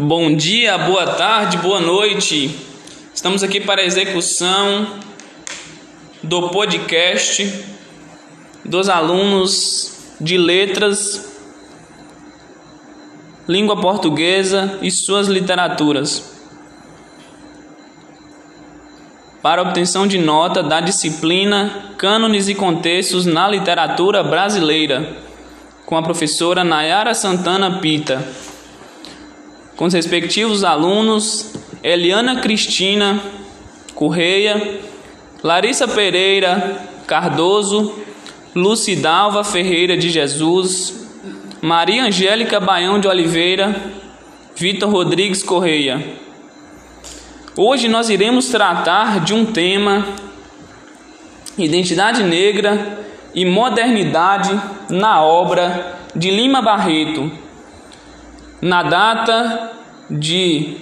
Bom dia, boa tarde, boa noite. Estamos aqui para a execução do podcast dos alunos de letras, língua portuguesa e suas literaturas. Para obtenção de nota da disciplina Cânones e Contextos na Literatura Brasileira, com a professora Nayara Santana Pita com os respectivos alunos Eliana Cristina Correia, Larissa Pereira Cardoso, Lucidalva Ferreira de Jesus, Maria Angélica Baião de Oliveira, Vitor Rodrigues Correia. Hoje nós iremos tratar de um tema identidade negra e modernidade na obra de Lima Barreto na data de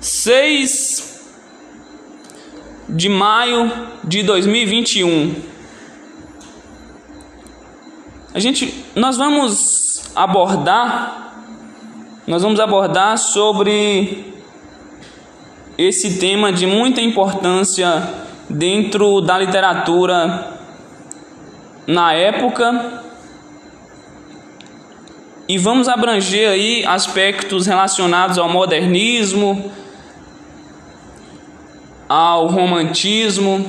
6 de maio de 2021. A gente nós vamos abordar nós vamos abordar sobre esse tema de muita importância dentro da literatura na época e vamos abranger aí aspectos relacionados ao modernismo, ao romantismo,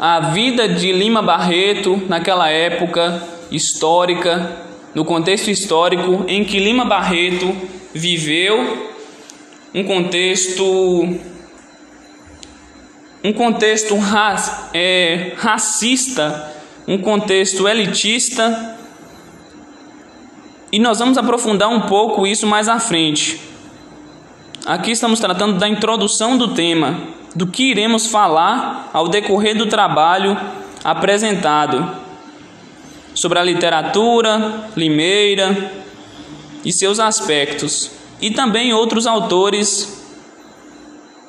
à vida de Lima Barreto naquela época histórica, no contexto histórico em que Lima Barreto viveu, um contexto um contexto é, racista, um contexto elitista e nós vamos aprofundar um pouco isso mais à frente. Aqui estamos tratando da introdução do tema, do que iremos falar ao decorrer do trabalho apresentado sobre a literatura limeira e seus aspectos, e também outros autores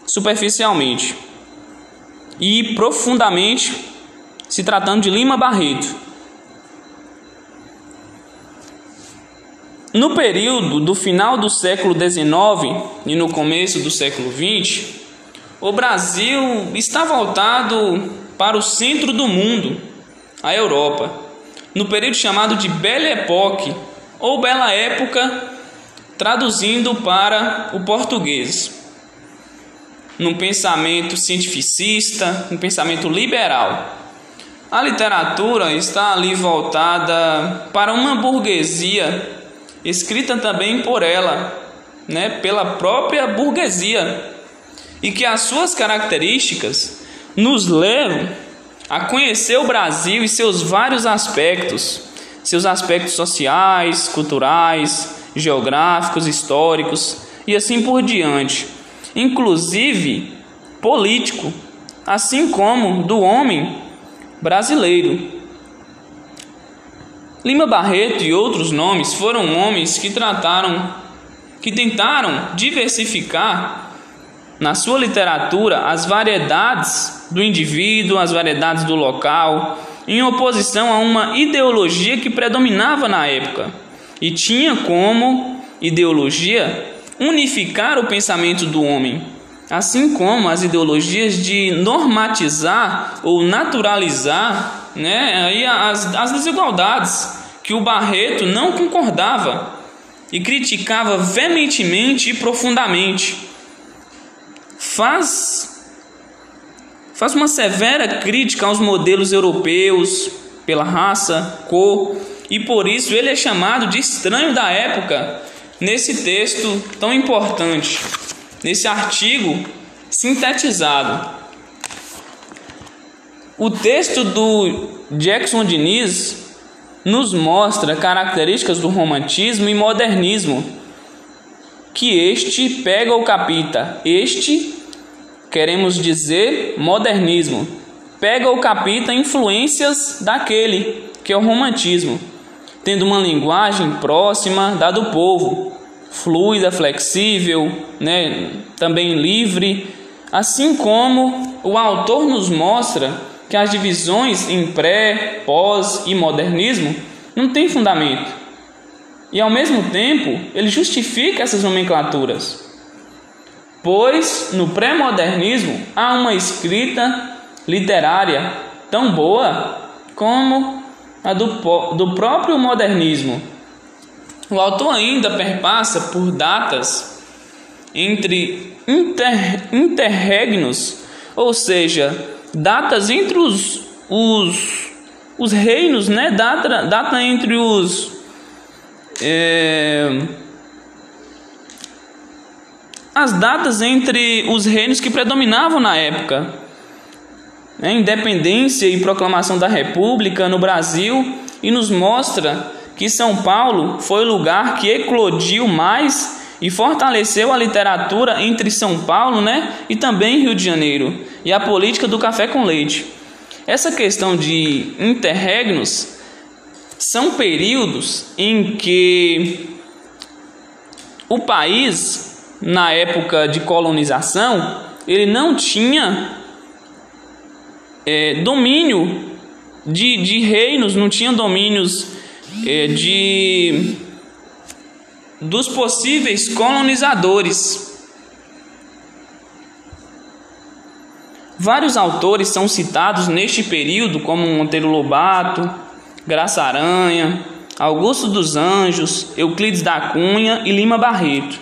superficialmente e profundamente se tratando de Lima Barreto. No período do final do século XIX e no começo do século XX, o Brasil está voltado para o centro do mundo, a Europa, no período chamado de Belle Époque ou Bela Época, traduzindo para o português. Num pensamento cientificista, um pensamento liberal. A literatura está ali voltada para uma burguesia escrita também por ela, né, pela própria burguesia, e que as suas características nos levam a conhecer o Brasil e seus vários aspectos, seus aspectos sociais, culturais, geográficos, históricos e assim por diante, inclusive político, assim como do homem brasileiro. Lima Barreto e outros nomes foram homens que trataram, que tentaram diversificar na sua literatura as variedades do indivíduo, as variedades do local, em oposição a uma ideologia que predominava na época. E tinha como ideologia unificar o pensamento do homem, assim como as ideologias de normatizar ou naturalizar né, aí as, as desigualdades que o Barreto não concordava e criticava veementemente e profundamente. Faz, faz uma severa crítica aos modelos europeus pela raça, cor, e por isso ele é chamado de estranho da época nesse texto tão importante, nesse artigo sintetizado. O texto do Jackson Diniz nos mostra características do romantismo e modernismo, que este pega ou capita. Este, queremos dizer, modernismo, pega ou capita influências daquele, que é o romantismo, tendo uma linguagem próxima da do povo, fluida, flexível, né, também livre, assim como o autor nos mostra que as divisões em pré, pós e modernismo não têm fundamento. E ao mesmo tempo, ele justifica essas nomenclaturas. pois no pré-modernismo há uma escrita literária tão boa como a do, do próprio modernismo. O autor ainda perpassa por datas entre inter, interregnos, ou seja, datas entre os, os, os reinos, né? data, data entre os. É, as datas entre os reinos que predominavam na época. Né? Independência e proclamação da República no Brasil e nos mostra que São Paulo foi o lugar que eclodiu mais e fortaleceu a literatura entre São Paulo né, e também Rio de Janeiro e a política do café com leite. Essa questão de interregnos são períodos em que o país, na época de colonização, ele não tinha é, domínio de, de reinos, não tinha domínios é, de dos possíveis colonizadores. Vários autores são citados neste período, como Monteiro Lobato, Graça Aranha, Augusto dos Anjos, Euclides da Cunha e Lima Barreto.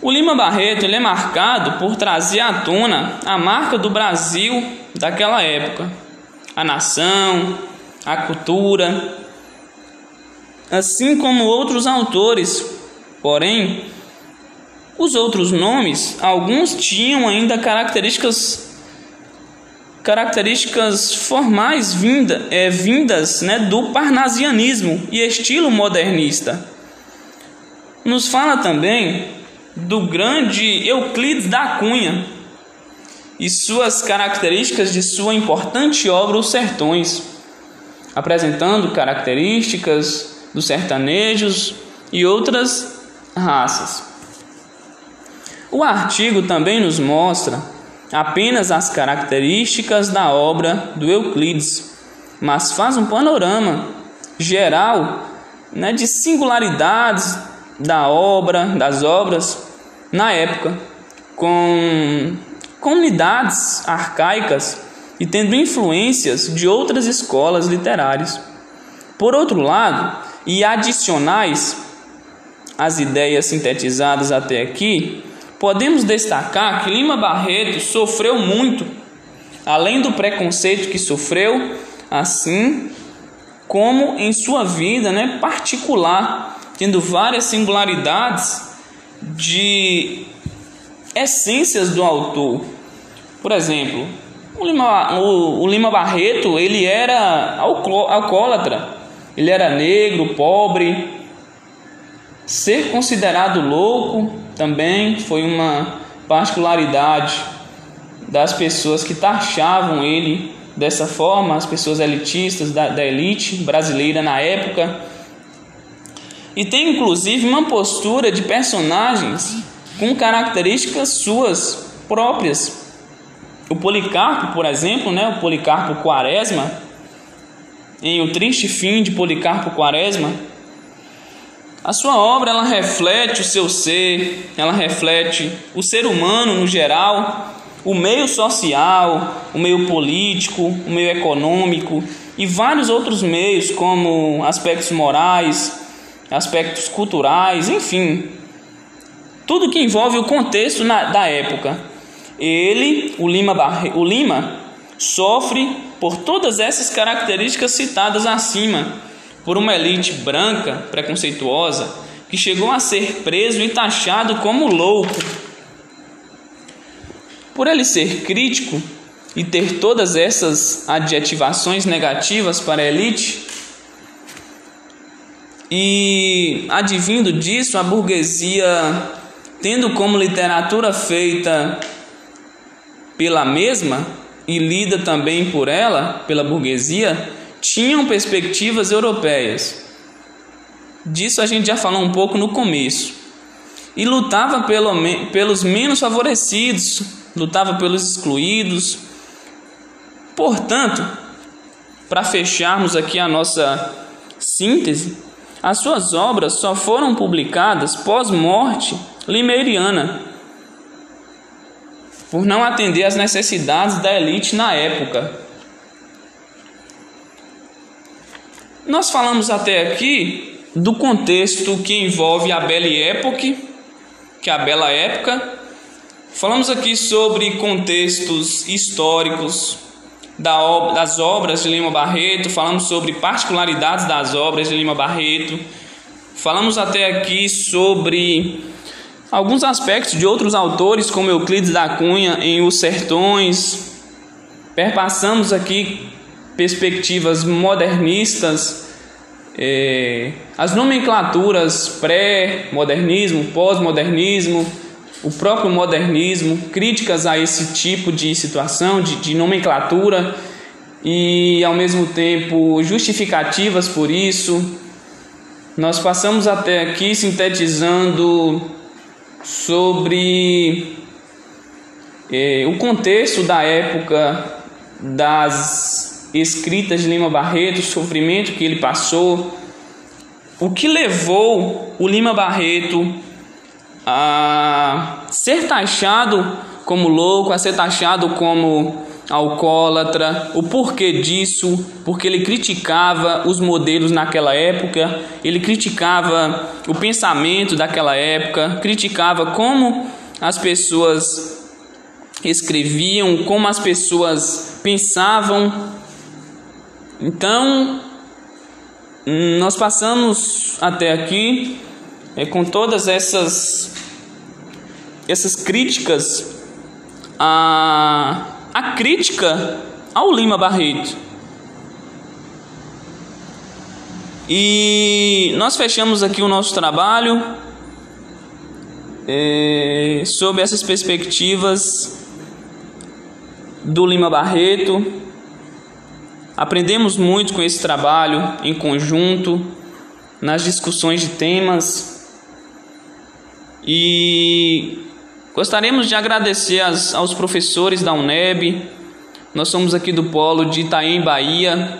O Lima Barreto ele é marcado por trazer à tona a marca do Brasil daquela época, a nação, a cultura, assim como outros autores. Porém, os outros nomes, alguns tinham ainda características características formais vinda, é, vindas né, do parnasianismo e estilo modernista. Nos fala também do grande Euclides da Cunha e suas características de sua importante obra Os Sertões, apresentando características dos sertanejos e outras raças. O artigo também nos mostra apenas as características da obra do Euclides, mas faz um panorama geral né, de singularidades da obra, das obras na época, com comunidades arcaicas e tendo influências de outras escolas literárias. Por outro lado, e adicionais às ideias sintetizadas até aqui, podemos destacar que Lima Barreto sofreu muito, além do preconceito que sofreu, assim como em sua vida né, particular, tendo várias singularidades de essências do autor. Por exemplo, o Lima, o, o Lima Barreto ele era alcoólatra ele era negro, pobre. Ser considerado louco também foi uma particularidade das pessoas que taxavam ele dessa forma, as pessoas elitistas da, da elite brasileira na época. E tem inclusive uma postura de personagens com características suas próprias. O Policarpo, por exemplo, né, o Policarpo Quaresma, em O Triste Fim de Policarpo Quaresma, a sua obra ela reflete o seu ser, ela reflete o ser humano no geral, o meio social, o meio político, o meio econômico e vários outros meios, como aspectos morais, aspectos culturais, enfim, tudo que envolve o contexto na, da época. Ele, o Lima, o Lima, sofre por todas essas características citadas acima, por uma elite branca, preconceituosa, que chegou a ser preso e taxado como louco. Por ele ser crítico e ter todas essas adjetivações negativas para a elite, e advindo disso, a burguesia, tendo como literatura feita pela mesma, e lida também por ela, pela burguesia, tinham perspectivas europeias. Disso a gente já falou um pouco no começo. E lutava pelo, pelos menos favorecidos, lutava pelos excluídos. Portanto, para fecharmos aqui a nossa síntese, as suas obras só foram publicadas pós-morte limeriana por não atender às necessidades da elite na época. Nós falamos até aqui do contexto que envolve a Belle Époque, que é a bela época. Falamos aqui sobre contextos históricos das obras de Lima Barreto, falamos sobre particularidades das obras de Lima Barreto, falamos até aqui sobre alguns aspectos de outros autores, como Euclides da Cunha em Os Sertões. Perpassamos aqui perspectivas modernistas, eh, as nomenclaturas pré-modernismo, pós-modernismo, o próprio modernismo, críticas a esse tipo de situação, de, de nomenclatura e ao mesmo tempo justificativas por isso. Nós passamos até aqui sintetizando sobre eh, o contexto da época das escritas de Lima Barreto, o sofrimento que ele passou, o que levou o Lima Barreto a ser taxado como louco, a ser taxado como alcoólatra, o porquê disso, porque ele criticava os modelos naquela época, ele criticava o pensamento daquela época, criticava como as pessoas escreviam, como as pessoas pensavam. Então, nós passamos até aqui é, com todas essas essas críticas a, a crítica ao Lima Barreto. E nós fechamos aqui o nosso trabalho é, sob essas perspectivas do Lima Barreto. Aprendemos muito com esse trabalho em conjunto, nas discussões de temas e gostaríamos de agradecer as, aos professores da UNEB. Nós somos aqui do polo de Itaém, Bahia,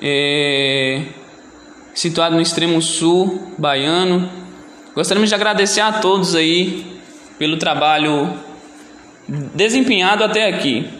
é, situado no extremo sul baiano. Gostaríamos de agradecer a todos aí pelo trabalho desempenhado até aqui.